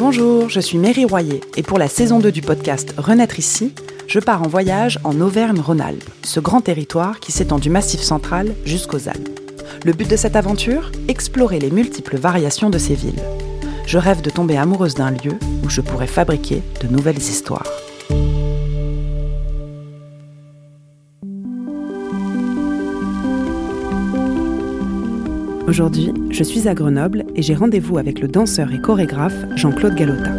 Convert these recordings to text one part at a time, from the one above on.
Bonjour, je suis Mary Royer et pour la saison 2 du podcast Renaître ici, je pars en voyage en Auvergne-Rhône-Alpes, ce grand territoire qui s'étend du Massif central jusqu'aux Alpes. Le but de cette aventure Explorer les multiples variations de ces villes. Je rêve de tomber amoureuse d'un lieu où je pourrais fabriquer de nouvelles histoires. Aujourd'hui, je suis à Grenoble et j'ai rendez-vous avec le danseur et chorégraphe Jean-Claude Galota.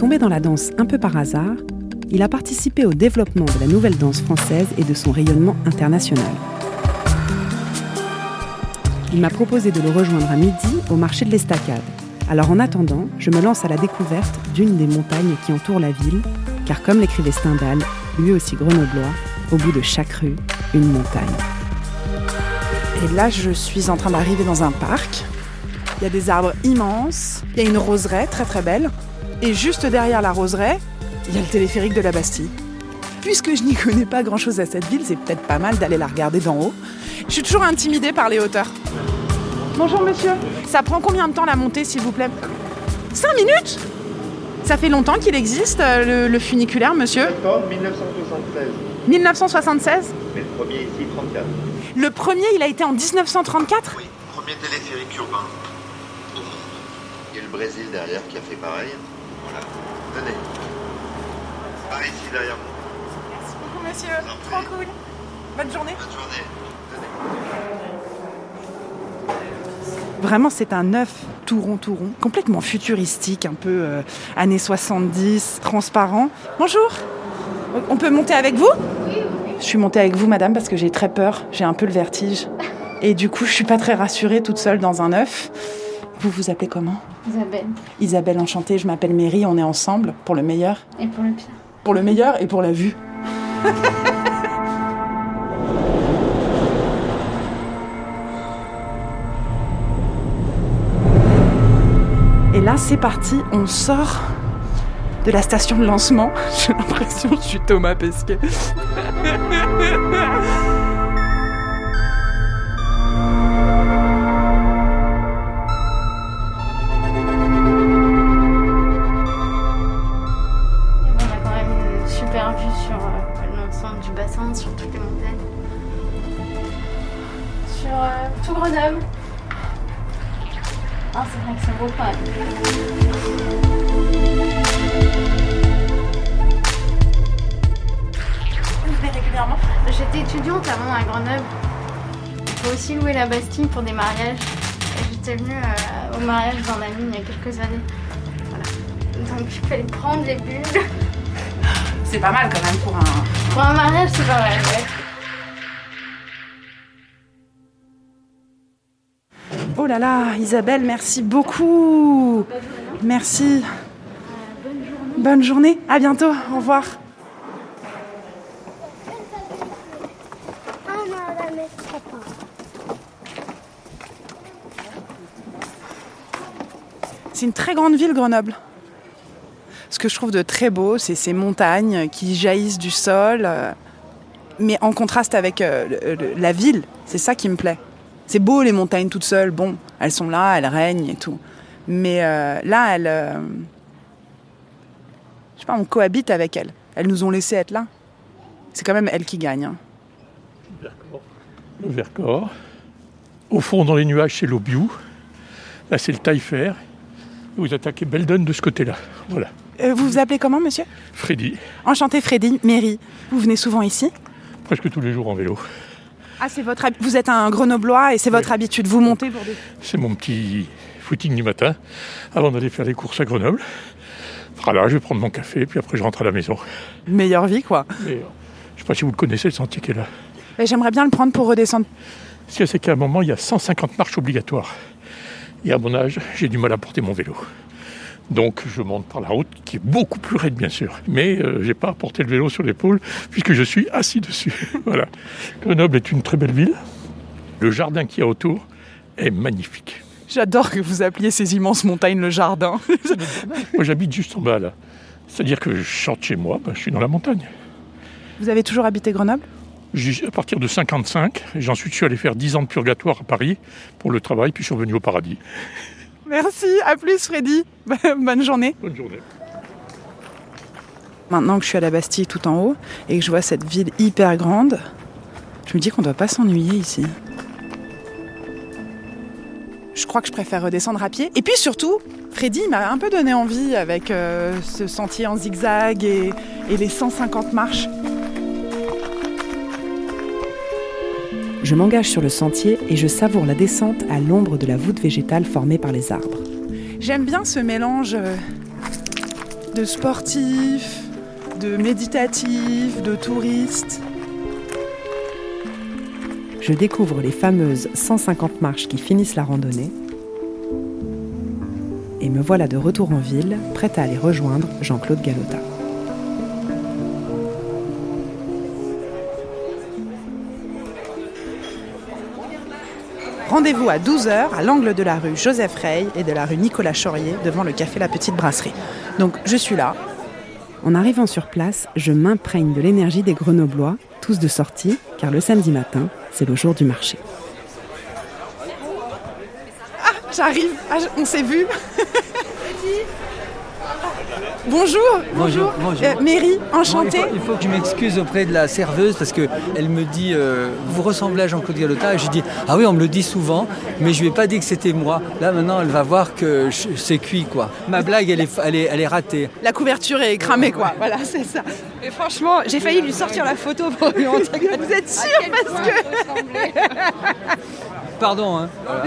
Tombé dans la danse un peu par hasard, il a participé au développement de la nouvelle danse française et de son rayonnement international. Il m'a proposé de le rejoindre à midi au marché de l'Estacade. Alors en attendant, je me lance à la découverte d'une des montagnes qui entourent la ville, car comme l'écrivait Stendhal, lui aussi grenoblois, au bout de chaque rue, une montagne. Et là, je suis en train d'arriver dans un parc. Il y a des arbres immenses, il y a une roseraie très très belle, et juste derrière la roseraie, il y a le téléphérique de la Bastille. Puisque je n'y connais pas grand-chose à cette ville, c'est peut-être pas mal d'aller la regarder d'en haut. Je suis toujours intimidée par les hauteurs. Bonjour monsieur. Ça prend combien de temps la montée s'il vous plaît? 5 minutes? Ça fait longtemps qu'il existe euh, le, le funiculaire monsieur? 1976. 1976 Mais le premier ici, 34. Le premier il a été en 1934 Oui, premier téléphérique urbain au monde. Il y a le Brésil derrière qui a fait pareil. Voilà. Tenez. Par ici derrière vous. Merci beaucoup monsieur. Trop cool. Bonne journée. Bonne journée. Vraiment, c'est un œuf tout rond, tout rond, complètement futuristique, un peu euh, années 70, transparent. Bonjour, on peut monter avec vous? Je suis montée avec vous, madame, parce que j'ai très peur, j'ai un peu le vertige. Et du coup, je suis pas très rassurée toute seule dans un œuf. Vous vous appelez comment Isabelle. Isabelle, enchantée, je m'appelle Mary, on est ensemble pour le meilleur. Et pour le pire. Pour le meilleur et pour la vue. Et là, c'est parti, on sort de la station de lancement. J'ai l'impression que je suis Thomas Pesquet. On a quand même une super vue sur euh, l'ensemble du bassin, sur toutes les montagnes. Sur euh, tout Grenoble. Ah, c'est vrai que c'est beau même. Régulièrement. J'étais étudiante avant à Grenoble. Il faut aussi louer la Bastille pour des mariages. J'étais venue euh, au mariage d'un ami il y a quelques années. Voilà. Donc il fallait prendre les bulles. C'est pas mal quand même pour un. Pour un mariage, c'est pas mal, ouais. Oh là là, Isabelle, merci beaucoup. Merci. Bonne journée. À bientôt. Au revoir. C'est une très grande ville, Grenoble. Ce que je trouve de très beau, c'est ces montagnes qui jaillissent du sol, euh, mais en contraste avec euh, la ville. C'est ça qui me plaît. C'est beau les montagnes toutes seules, bon, elles sont là, elles règnent et tout. Mais euh, là, elles. je sais pas, on cohabite avec elles. Elles nous ont laissé être là. C'est quand même elles qui gagnent. hein. Le Vercors. Au fond, dans les nuages, c'est l'Obiou. Là, c'est le Taillefer. Vous attaquez Belden de ce côté-là. Voilà. Euh, vous vous appelez comment, monsieur? Freddy, Enchanté, Freddy, Mary. Vous venez souvent ici? Presque tous les jours en vélo. Ah, c'est votre. hab- Vous êtes un Grenoblois et c'est votre Oui. habitude. Vous montez pour des. C'est mon petit footing du matin avant d'aller faire les courses à Grenoble. Voilà, je vais prendre mon café, puis après je rentre à la maison. Meilleure vie, quoi. Je ne sais pas si vous le connaissez, le sentier qui est là. Mais J'aimerais bien le prendre pour redescendre. Ce a, c'est qu'à un moment, il y a 150 marches obligatoires. Et à mon âge, j'ai du mal à porter mon vélo. Donc je monte par la route, qui est beaucoup plus raide bien sûr. Mais je n'ai pas à porter le vélo sur l'épaule, puisque je suis assis dessus. voilà. Grenoble est une très belle ville. Le jardin qu'il y a autour est magnifique. J'adore que vous appeliez ces immenses montagnes le jardin. Moi j'habite juste en bas là. C'est-à-dire que je chante chez moi, ben, je suis dans la montagne. Vous avez toujours habité Grenoble? À partir de 55, et j'ensuite je suis allé faire 10 ans de purgatoire à Paris pour le travail, puis je suis revenu au paradis. Merci, à plus Freddy. Bonne journée. Bonne journée. Maintenant que je suis à la Bastille tout en haut et que je vois cette ville hyper grande, je me dis qu'on ne doit pas s'ennuyer ici. Je crois que je préfère redescendre à pied. Et puis surtout, Freddy m'a un peu donné envie avec euh, ce sentier en zigzag et, et les 150 marches. Je m'engage sur le sentier et je savoure la descente à l'ombre de la voûte végétale formée par les arbres. J'aime bien ce mélange euh, de sportifs, de méditatifs, de touristes. Je découvre les fameuses 150 marches qui finissent la randonnée. Et me voilà de retour en ville, prête à aller rejoindre Jean-Claude Galota. Rendez-vous à 12h à l'angle de la rue Joseph Rey et de la rue Nicolas Chaurier devant le café La Petite Brasserie. Donc je suis là. En arrivant sur place, je m'imprègne de l'énergie des Grenoblois, tous de sortie, car le samedi matin, c'est le jour du marché. Ah, j'arrive. Ah, on s'est vu. Bonjour. Bonjour. bonjour. Euh, Mary, enchantée. Bon, il, faut, il, faut, que je m'excuse auprès de la serveuse parce qu'elle me dit euh, Vous ressemblez à Jean-Claude Galota. Et je dis Ah oui, on me le dit souvent, mais je ne lui ai pas dit que c'était moi. Là, maintenant, elle va voir que c'est cuit, quoi. Ma blague, elle est, elle, est, elle est ratée. La couverture est cramée, quoi. Voilà, c'est ça. Et franchement, j'ai failli lui sortir la photo pour lui montrer. Vous êtes sûr parce que. Pardon, hein. Voilà.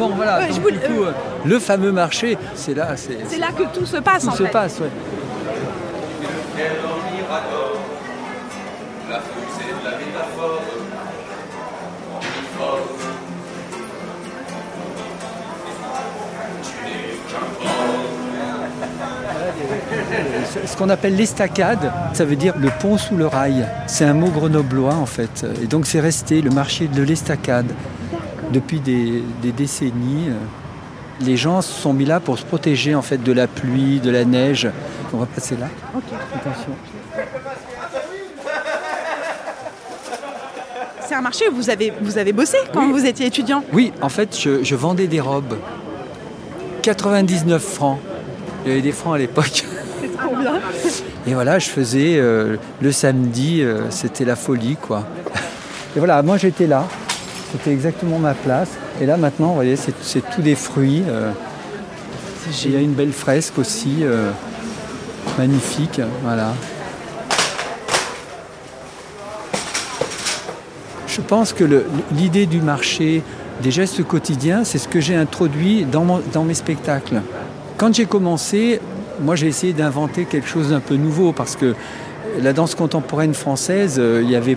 Bon voilà, ouais, donc, du coup, euh, le fameux marché, c'est là. C'est là que tout se passe tout en se fait. passe, ouais. Ce qu'on appelle l'estacade, ça veut dire le pont sous le rail. C'est un mot grenoblois en fait. Et donc c'est resté le marché de l'estacade depuis des, des, décennies. Les gens se sont mis là pour se protéger en fait de la pluie, de la neige. On va passer là. Okay. Attention. C'est un marché où vous avez, vous avez bossé quand oui. vous étiez étudiant? Oui, en fait, je, je, vendais des robes. 99 francs. Il y avait des francs à l'époque. Et voilà, je faisais euh, le samedi, euh, c'était la folie, quoi. Et voilà, moi j'étais là. C'était exactement ma place. Et là maintenant, vous voyez, c'est tout des fruits. Euh, il y a une belle fresque aussi, euh, magnifique. Voilà. Je pense que l'idée du marché, des gestes quotidiens, c'est ce que j'ai introduit dans, mes spectacles. Quand j'ai commencé, moi j'ai essayé d'inventer quelque chose d'un peu nouveau parce que la danse contemporaine française, euh, il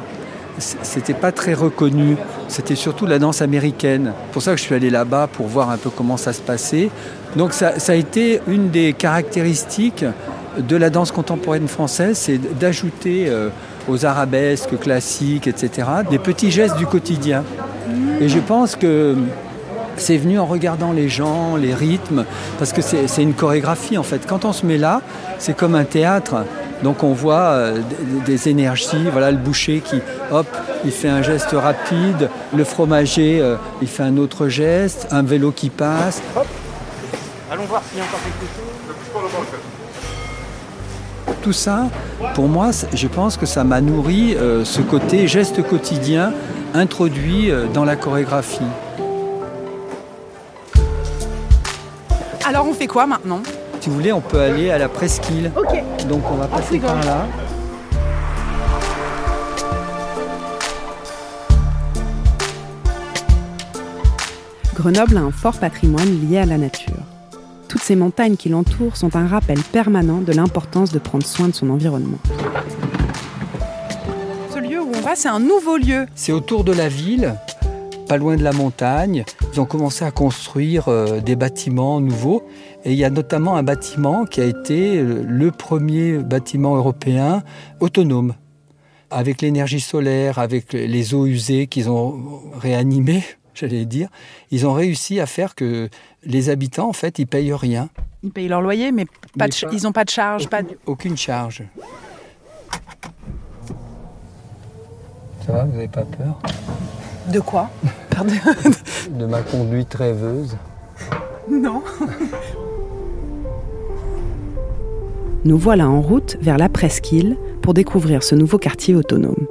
c'était pas très reconnu. C'était surtout la danse américaine. C'est pour ça que je suis allé là-bas pour voir un peu comment ça se passait. Donc ça, a été une des caractéristiques de la danse contemporaine française, c'est d'ajouter euh, aux arabesques classiques, etc., des petits gestes du quotidien. Et je pense que c'est venu en regardant les gens, les rythmes, parce que c'est une chorégraphie en fait. Quand on se met là, c'est comme un théâtre. Donc on voit euh, des, énergies, voilà le boucher qui, hop, il fait un geste rapide, le fromager, euh, il fait un autre geste, un vélo qui passe. Hop. Allons voir s'il y a encore quelque chose. Tout ça, pour moi, je pense que ça m'a nourri euh, ce côté geste quotidien introduit euh, dans la chorégraphie. Alors on fait quoi maintenant? Si vous voulez, on peut aller à la presqu'île. Ok. Donc on va passer par là. Grenoble a un fort patrimoine lié à la nature. Toutes ces montagnes qui l'entourent sont un rappel permanent de l'importance de prendre soin de son environnement. Ce lieu où on va, c'est un nouveau lieu. C'est autour de la ville, pas loin de la montagne. Ils ont commencé à construire euh, des bâtiments nouveaux. Et il y a notamment un bâtiment qui a été le premier bâtiment européen autonome. Avec l'énergie solaire, avec les eaux usées qu'ils ont réanimées, j'allais dire, ils ont réussi à faire que les habitants, en fait, ils payent rien. Ils payent leur loyer, mais, pas Mais de ch- pas- ils n'ont pas de charge. Aucune, Pas de... aucune charge. Ça va, vous n'avez pas peur? De quoi de... ma conduite rêveuse. Non. Nous voilà en route vers la presqu'île pour découvrir ce nouveau quartier autonome.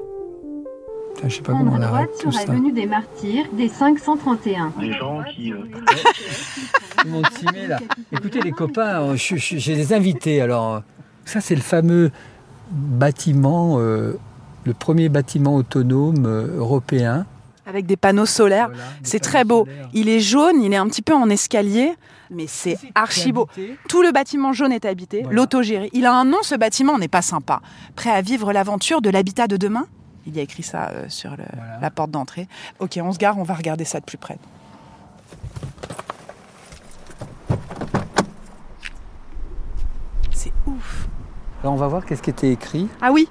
Je sais pas comment on arrête tout sur l'avenue des Martyrs, des 531. Des gens qui. euh, Tout le monde s'y met, là. Écoutez les copains, euh, j'ai des invités. Alors, euh, ça c'est le fameux bâtiment, euh, le premier bâtiment autonome européen. Avec des panneaux solaires. Voilà, C'est très beau. solaires. Il est jaune, il est un petit peu en escalier, mais c'est archi beau. Tout le bâtiment jaune est habité, Voilà. l'autogéré. Il a un nom, ce bâtiment, on n'est pas sympa. Prêt à vivre l'aventure de l'habitat de demain? Il y a écrit ça euh, sur le- Voilà. la porte d'entrée. Ok, on se gare, on va regarder ça de plus près. C'est ouf. Alors on va voir qu'est-ce qui était écrit. Ah oui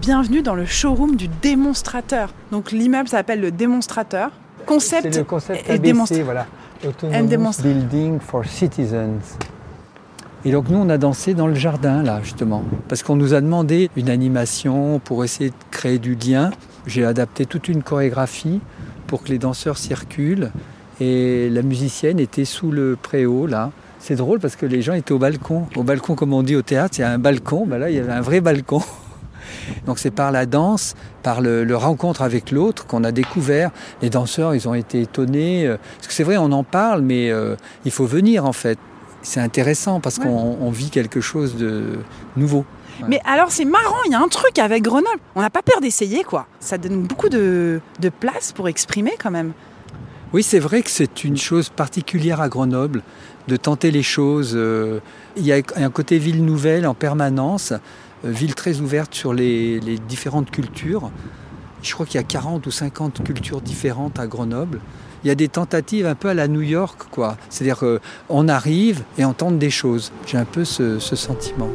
Bienvenue dans le showroom du démonstrateur. Donc l'immeuble s'appelle le démonstrateur. Concept le concept et ABC, voilà. Autonomous Building for Citizens. Et donc nous, on a dansé dans le jardin, là, justement. Parce qu'on nous a demandé une animation pour essayer de créer du lien. J'ai adapté toute une chorégraphie pour que les danseurs circulent. Et la musicienne était sous le préau, là. C'est drôle parce que les gens étaient au balcon. Au balcon, comme on dit au théâtre, il y a un balcon. Ben là, il y avait un vrai balcon. Donc c'est par la danse, par le, le rencontre avec l'autre qu'on a découvert. Les danseurs, ils ont été étonnés. euh, Parce que c'est vrai, on en parle, mais euh, il faut venir en fait. C'est intéressant parce Ouais. qu'on on vit quelque chose de nouveau. Mais alors c'est marrant, il y a un truc avec Grenoble. On n'a pas peur d'essayer quoi. Ça donne beaucoup de, de place pour exprimer quand même. Oui, c'est vrai que c'est une chose particulière à Grenoble, de tenter les choses. euh, Il y a un côté ville nouvelle en permanence, ville très ouverte sur les, les différentes cultures. Je crois qu'il y a 40 ou 50 cultures différentes à Grenoble. Il y a des tentatives un peu à la New York, quoi. C'est-à-dire qu'on arrive et on tente des choses. J'ai un peu ce, ce sentiment.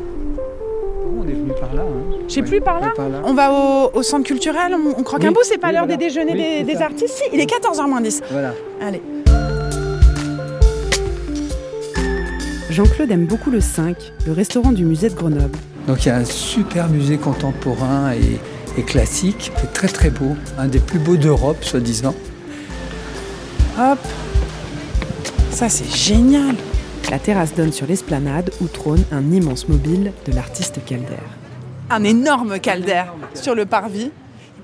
On est venu par là. Hein. Je sais Ouais, plus par là. par là. On va au, au centre culturel, on, on croque Oui, un bout, c'est pas oui, l'heure voilà. des déjeuners Oui, des, des artistes. Si, il est 14h moins 10. Voilà. Allez. Jean-Claude aime beaucoup le 5, le restaurant du musée de Grenoble. Donc il y a un super musée contemporain et, et classique, qui est très très beau, un des plus beaux d'Europe, soi-disant. Hop. Ça c'est génial. La terrasse donne sur l'esplanade où trône un immense mobile de l'artiste Calder. Un énorme Calder sur le parvis,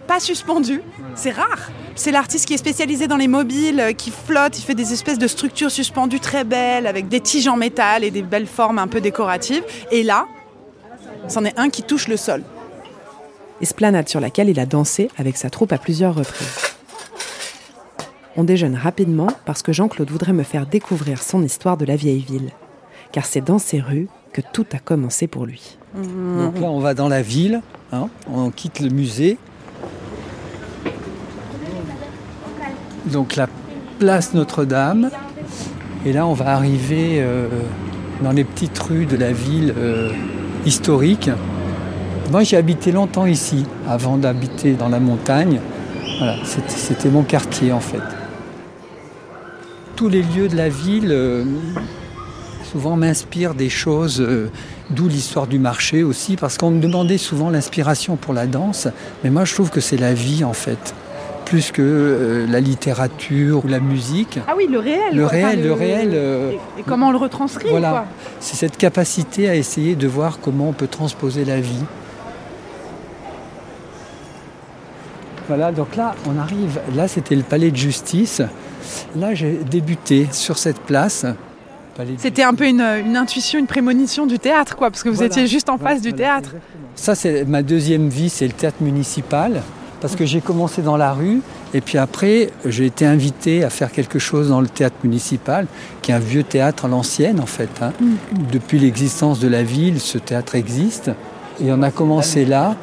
pas suspendu. C'est rare. C'est l'artiste qui est spécialisé dans les mobiles, euh, qui flotte, il fait des espèces de structures suspendues très belles, avec des tiges en métal et des belles formes un peu décoratives. Et là, c'en est un qui touche le sol. Esplanade sur laquelle il a dansé avec sa troupe à plusieurs reprises. On déjeune rapidement parce que Jean-Claude voudrait me faire découvrir son histoire de la vieille ville. Car c'est dans ces rues que tout a commencé pour lui. Donc là on va dans la ville, hein, on quitte le musée. Donc la place Notre-Dame. Et là on va arriver euh, dans les petites rues de la ville euh, historique. Moi j'ai habité longtemps ici, avant d'habiter dans la montagne. Voilà, c'était- mon quartier en fait. Tous les lieux de la ville euh, souvent m'inspirent des choses, euh, d'où l'histoire du marché aussi, parce qu'on me demandait souvent l'inspiration pour la danse, mais moi je trouve que c'est la vie en fait, plus que euh, la littérature ou la musique. Ah oui, le réel. Le quoi. Enfin, réel, le réel, euh, Et, et comment on le retranscrit, voilà. C'est cette capacité à essayer de voir comment on peut transposer la vie. Voilà, donc là, on arrive. Là, c'était le palais de justice. Là, j'ai débuté sur cette place. C'était un peu une, une intuition, une prémonition du théâtre, quoi, parce que vous Voilà. étiez juste en face du Voilà, théâtre. exactement. Ça, c'est ma deuxième vie, c'est le théâtre municipal. Parce que j'ai commencé dans la rue, et puis après, j'ai été invité à faire quelque chose dans le théâtre municipal, qui est un vieux théâtre à l'ancienne, en fait. hein. Depuis l'existence de la ville, ce théâtre existe. Et on a commencé là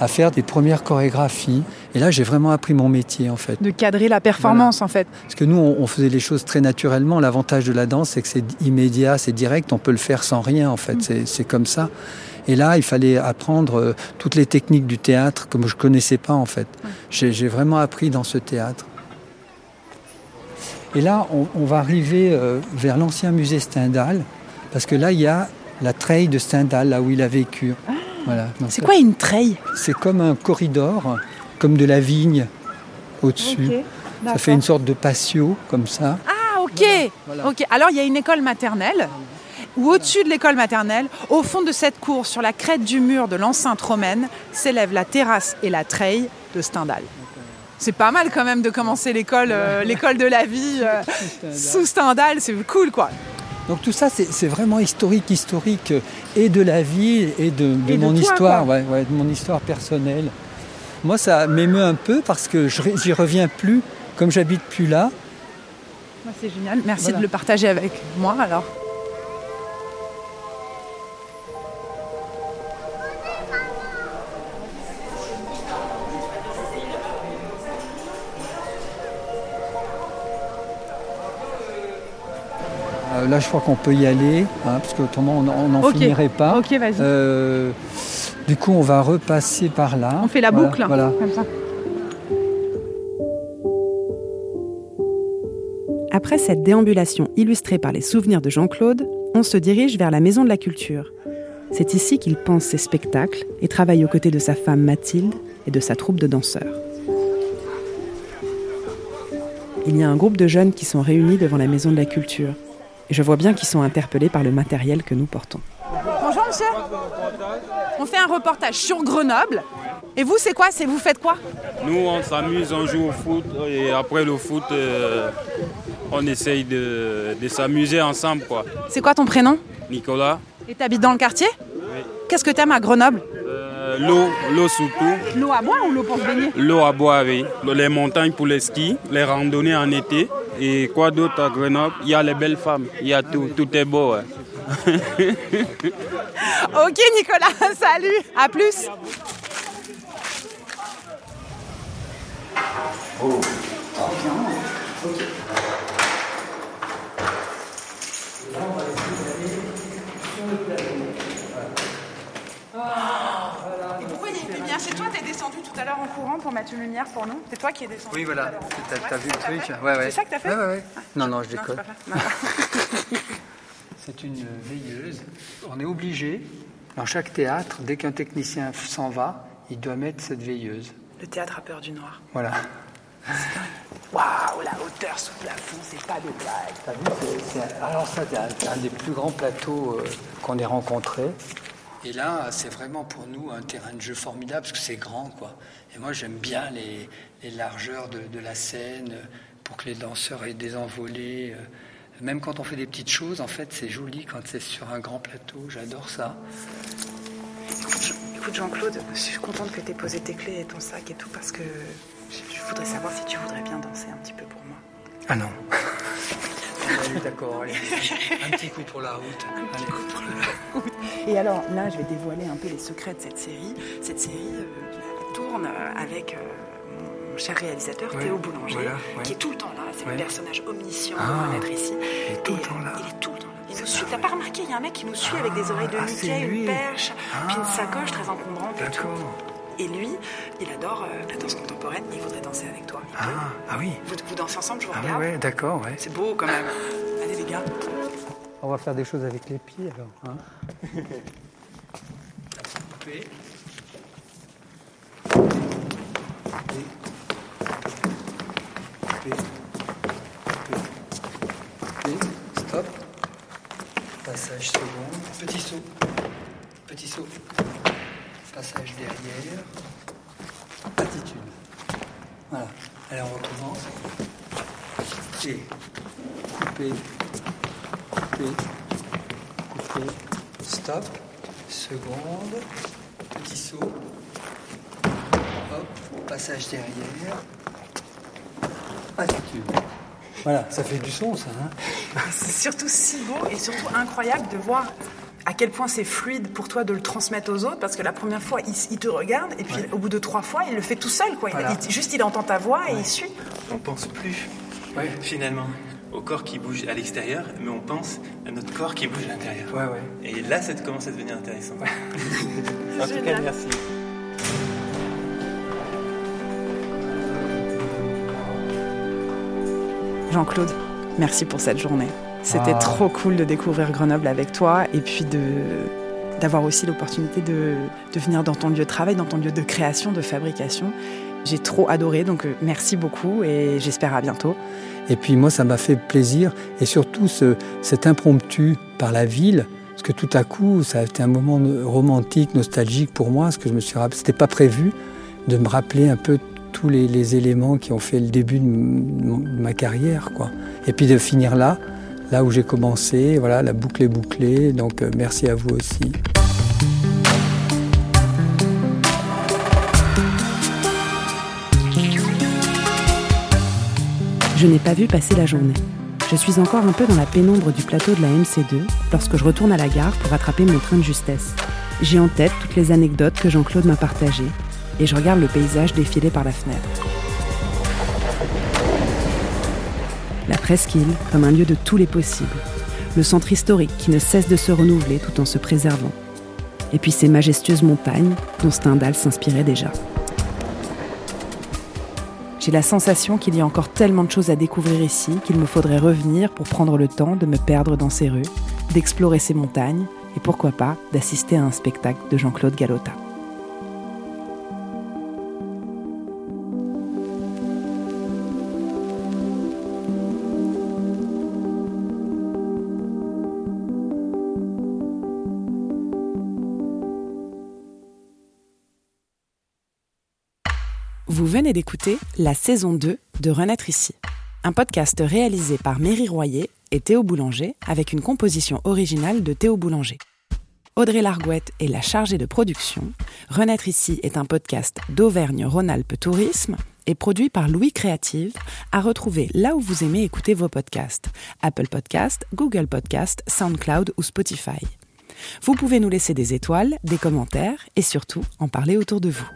à faire des premières chorégraphies. Et là, j'ai vraiment appris mon métier, en fait. De cadrer la performance, en fait. Parce que nous, on, faisait les choses très naturellement. L'avantage de la danse, c'est que c'est immédiat, c'est direct. On peut le faire sans rien, en fait. C'est- C'est comme ça. Et là, il fallait apprendre euh, toutes les techniques du théâtre que je ne connaissais pas, en fait. J'ai vraiment appris dans ce théâtre. Et là, on, on va arriver euh, vers l'ancien musée Stendhal, parce que là, il y a la treille de Stendhal, là où il a vécu. Voilà. Donc C'est quoi une treille? C'est comme un corridor, comme de la vigne. au-dessus. ça fait une sorte de patio comme ça. Ah, ok. Ok. Alors il y a une école maternelle où au-dessus de l'école maternelle, au fond de cette cour, sur la crête du mur de l'enceinte romaine, s'élèvent la terrasse et la treille de Stendhal. C'est pas mal quand même de commencer l'école, euh, l'école de la vie euh, sous Stendhal, c'est cool quoi. Donc tout ça, c'est vraiment historique, historique, euh, et de la vie, et de, mon histoire, ouais, de mon histoire personnelle. Moi, ça m'émeut un peu parce que j'y reviens plus, comme j'habite plus là. C'est génial, merci de le partager avec moi alors. Euh, là, je crois qu'on peut y aller, hein, parce qu'autrement, on n'en finirait pas. Ok, vas-y. Euh, du coup, on va repasser par là. On fait la boucle, voilà. Après cette déambulation illustrée par les souvenirs de Jean-Claude, on se dirige vers la Maison de la Culture. C'est ici qu'il pense ses spectacles et travaille aux côtés de sa femme Mathilde et de sa troupe de danseurs. Il y a un groupe de jeunes qui sont réunis devant la Maison de la Culture je vois bien qu'ils sont interpellés par le matériel que nous portons. Bonjour monsieur. On fait un reportage sur Grenoble. Et vous, c'est quoi? C'est vous faites quoi? Nous, on s'amuse, on joue au foot et après le foot, euh, on essaye de, s'amuser ensemble. quoi. C'est quoi ton prénom? Nicolas. Et tu habites dans le quartier? Oui. Qu'est-ce que tu aimes à Grenoble? Euh, L'eau, l'eau surtout. L'eau à boire ou l'eau pour se baigner? L'eau à boire, oui. Les montagnes pour les skis, les randonnées en été. Et quoi d'autre à Grenoble? Il y a les belles femmes, il y a tout, tout est beau. ok Nicolas, salut, à plus. Oh, trop bien. Ok. Là, on va essayer d'aller sur le plateau. Ah, voilà. Et pourquoi il fait bien C'est toi, t'es descendu tout à l'heure en courant pour mettre une lumière pour nous C'est toi qui es descendu Oui, voilà. T'as vu le truc ouais, ouais. C'est ça que t'as fait ouais, ouais, Non, non, je déconne. C'est une veilleuse. On est obligé, dans chaque théâtre, dès qu'un technicien s'en va, il doit mettre cette veilleuse. Le théâtre a peur du noir. Voilà. Waouh, la hauteur sous plafond, c'est pas de blague. alors ça, c'est un, des plus grands plateaux euh, qu'on ait rencontrés. Et là, c'est vraiment pour nous un terrain de jeu formidable parce que c'est grand, quoi. Et moi, j'aime bien les, largeurs de, la scène pour que les danseurs aient des envolées. Euh, même quand on fait des petites choses, en fait, c'est joli quand c'est sur un grand plateau. J'adore ça. Écoute, Jean-Claude, je suis contente que tu aies posé tes clés et ton sac et tout parce que je voudrais savoir si tu voudrais bien danser un petit peu pour moi. Ah non. D'accord, un petit coup pour la route. Un petit coup pour la route. Et alors là, je vais dévoiler un peu les secrets de cette série. Cette série euh, tourne euh, avec euh, mon cher réalisateur Théo Boulanger, qui est tout le temps là. C'est le personnage omniscient ah, d'être ici. Il est tout le temps là. Il est tout le temps là. Il nous suit. T'as pas remarqué, il y a un mec qui nous suit avec des oreilles de ah, Mickey, une perche, puis une sacoche très encombrante et tout. Et lui, il adore la danse contemporaine il voudrait danser avec toi. Ah, ah, oui. Vous, vous dansez ensemble, je vous ah, regarde. Oui, d'accord, ouais. C'est beau quand même. Allez les gars. On va faire des choses avec les pieds alors. Hein P. Stop. Passage second. Petit saut. Petit saut. Passage derrière. Attitude. Voilà. Allez, on recommence. Et couper couper, stop, seconde, petit saut, hop, passage derrière, attitude. Voilà, ça fait du son ça. Hein. C'est surtout si beau et surtout incroyable de voir à quel point c'est fluide pour toi de le transmettre aux autres parce que la première fois il, te regarde et puis au bout de trois fois il le fait tout seul quoi. juste il entend ta voix et il suit. On pense plus finalement au corps qui bouge à l'extérieur, mais on pense à notre corps qui bouge à l'intérieur. Ouais, ouais. Et là, ça commence à devenir intéressant. en tout cas, merci. Jean-Claude, merci pour cette journée. C'était ah. trop cool de découvrir Grenoble avec toi et puis de d'avoir aussi l'opportunité de, de venir dans ton lieu de travail, dans ton lieu de création, de fabrication J'ai trop adoré, donc euh, merci beaucoup et j'espère à bientôt. Et puis moi, ça m'a fait plaisir et surtout ce, cet impromptu par la ville, parce que tout à coup, ça a été un moment romantique, nostalgique pour moi, parce que je me suis rappelé, c'était pas prévu, de me rappeler un peu tous les, éléments qui ont fait le début de, ma carrière, quoi. Et puis de finir là, là où j'ai commencé, voilà, la boucle est bouclée, donc euh, merci à vous aussi. Je n'ai pas vu passer la journée. Je suis encore un peu dans la pénombre du plateau de la MC2 lorsque je retourne à la gare pour attraper mon train de justesse. J'ai en tête toutes les anecdotes que Jean-Claude m'a partagées et je regarde le paysage défiler par la fenêtre. La presqu'île comme un lieu de tous les possibles. Le centre historique qui ne cesse de se renouveler tout en se préservant. Et puis ces majestueuses montagnes dont Stendhal s'inspirait déjà. J'ai la sensation qu'il y a encore tellement de choses à découvrir ici qu'il me faudrait revenir pour prendre le temps de me perdre dans ces rues, d'explorer ces montagnes et pourquoi pas d'assister à un spectacle de Jean-Claude Galota. Vous venez d'écouter la saison 2 de Renaître ici, un podcast réalisé par Méry Royer et Théo Boulanger avec une composition originale de Théo Boulanger. Audrey Largouette est la chargée de production. Renaître ici est un podcast d'Auvergne-Rhône-Alpes Tourisme et produit par Louis Créative, à retrouver là où vous aimez écouter vos podcasts Apple Podcast, Google Podcast, SoundCloud ou Spotify. Vous pouvez nous laisser des étoiles, des commentaires et surtout en parler autour de vous.